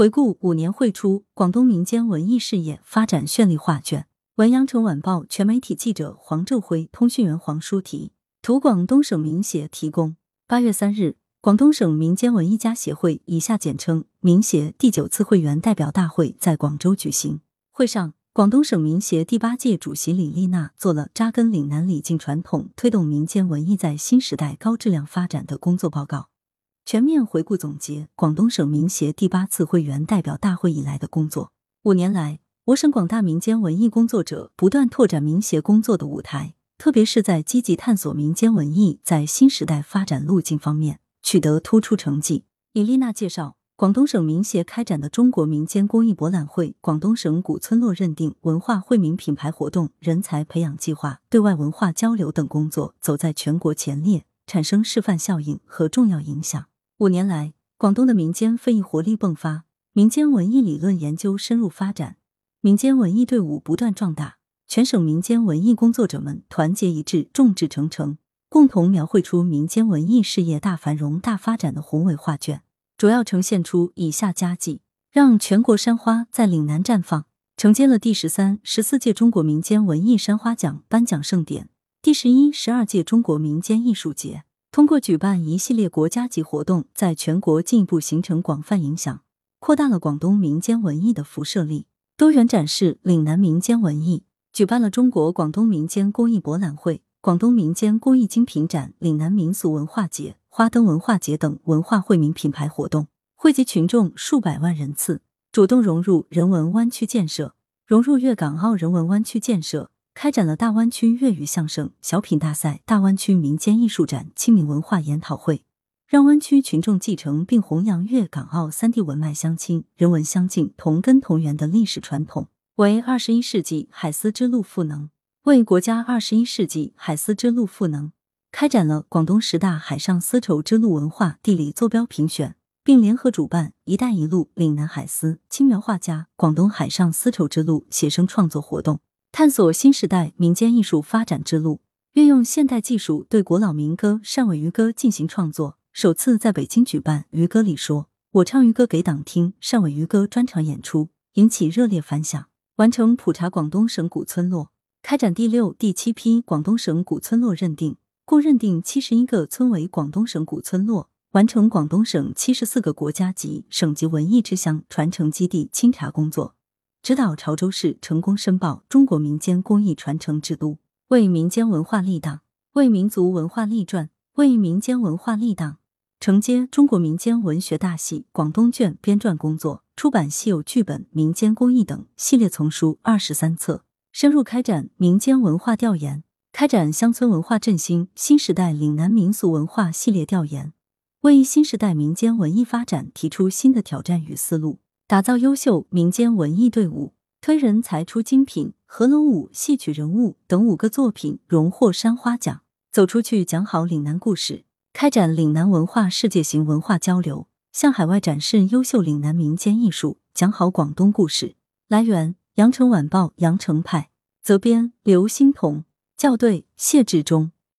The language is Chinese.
回顾五年绘出，广东民间文艺事业发展绚丽画卷。文阳城晚报全媒体记者黄昼辉，通讯员黄舒提，图广东省民协提供。八月三日，广东省民间文艺家协会（以下简称民协）第九次会员代表大会在广州举行。会上，广东省民协第八届主席李丽娜做了扎根岭南礼敬传统，推动民间文艺在新时代高质量发展的工作报告。全面回顾总结广东省民协第八次会员代表大会以来的工作。五年来，我省广大民间文艺工作者不断拓展民协工作的舞台，特别是在积极探索民间文艺在新时代发展路径方面取得突出成绩。李丽娜介绍，广东省民协开展的中国民间工艺博览会、广东省古村落认定、文化惠民品牌活动、人才培养计划、对外文化交流等工作走在全国前列，产生示范效应和重要影响。五年来，广东的民间非遗活力迸发，民间文艺理论研究深入发展，民间文艺队伍不断壮大，全省民间文艺工作者们团结一致、众志成城，共同描绘出民间文艺事业大繁荣、大发展的宏伟画卷。主要呈现出以下佳绩：让全国山花在岭南绽放，承接了第十三、十四届中国民间文艺山花奖颁奖盛典，第十一、十二届中国民间艺术节。通过举办一系列国家级活动，在全国进一步形成广泛影响，扩大了广东民间文艺的辐射力，多元展示岭南民间文艺。举办了中国广东民间工艺博览会、广东民间工艺精品展、岭南民俗文化节、花灯文化节等文化惠民品牌活动，惠及群众数百万人次。主动融入人文湾区建设，融入粤港澳人文湾区建设。开展了大湾区粤语相声、小品大赛、大湾区民间艺术展、清明文化研讨会，让湾区群众继承并弘扬粤港澳三地文脉相亲、人文相近、同根同源的历史传统，为二十一世纪海丝之路赋能，为国家二十一世纪海丝之路赋能。开展了广东十大海上丝绸之路文化地理坐标评选，并联合主办“一带一路”岭南海丝、青苗画家、广东海上丝绸之路写生创作活动。探索新时代民间艺术发展之路，运用现代技术对古老民歌、汕尾渔歌进行创作。首次在北京举办渔歌里说，我唱渔歌给党听汕尾渔歌专场演出，引起热烈反响。完成普查广东省古村落，开展第六、第七批广东省古村落认定，共认定七十一个村为广东省古村落，完成广东省七十四个国家级、省级文艺之乡传承基地清查工作。指导潮州市成功申报中国民间工艺传承之都，为民间文化立党，为民族文化立传，为民间文化立党。承接中国民间文学大系广东卷编撰工作，出版稀有剧本《民间工艺》等系列丛书二十三册，深入开展民间文化调研，开展乡村文化振兴、新时代岭南民俗文化系列调研，为新时代民间文艺发展提出新的挑战与思路。打造优秀民间文艺队伍，推人才出精品，合龙舞、戏曲人物等五个作品荣获山花奖。走出去讲好岭南故事，开展岭南文化世界型文化交流，向海外展示优秀岭南民间艺术，讲好广东故事。来源：羊城晚报羊城派，责编：刘欣彤，校对：谢志忠。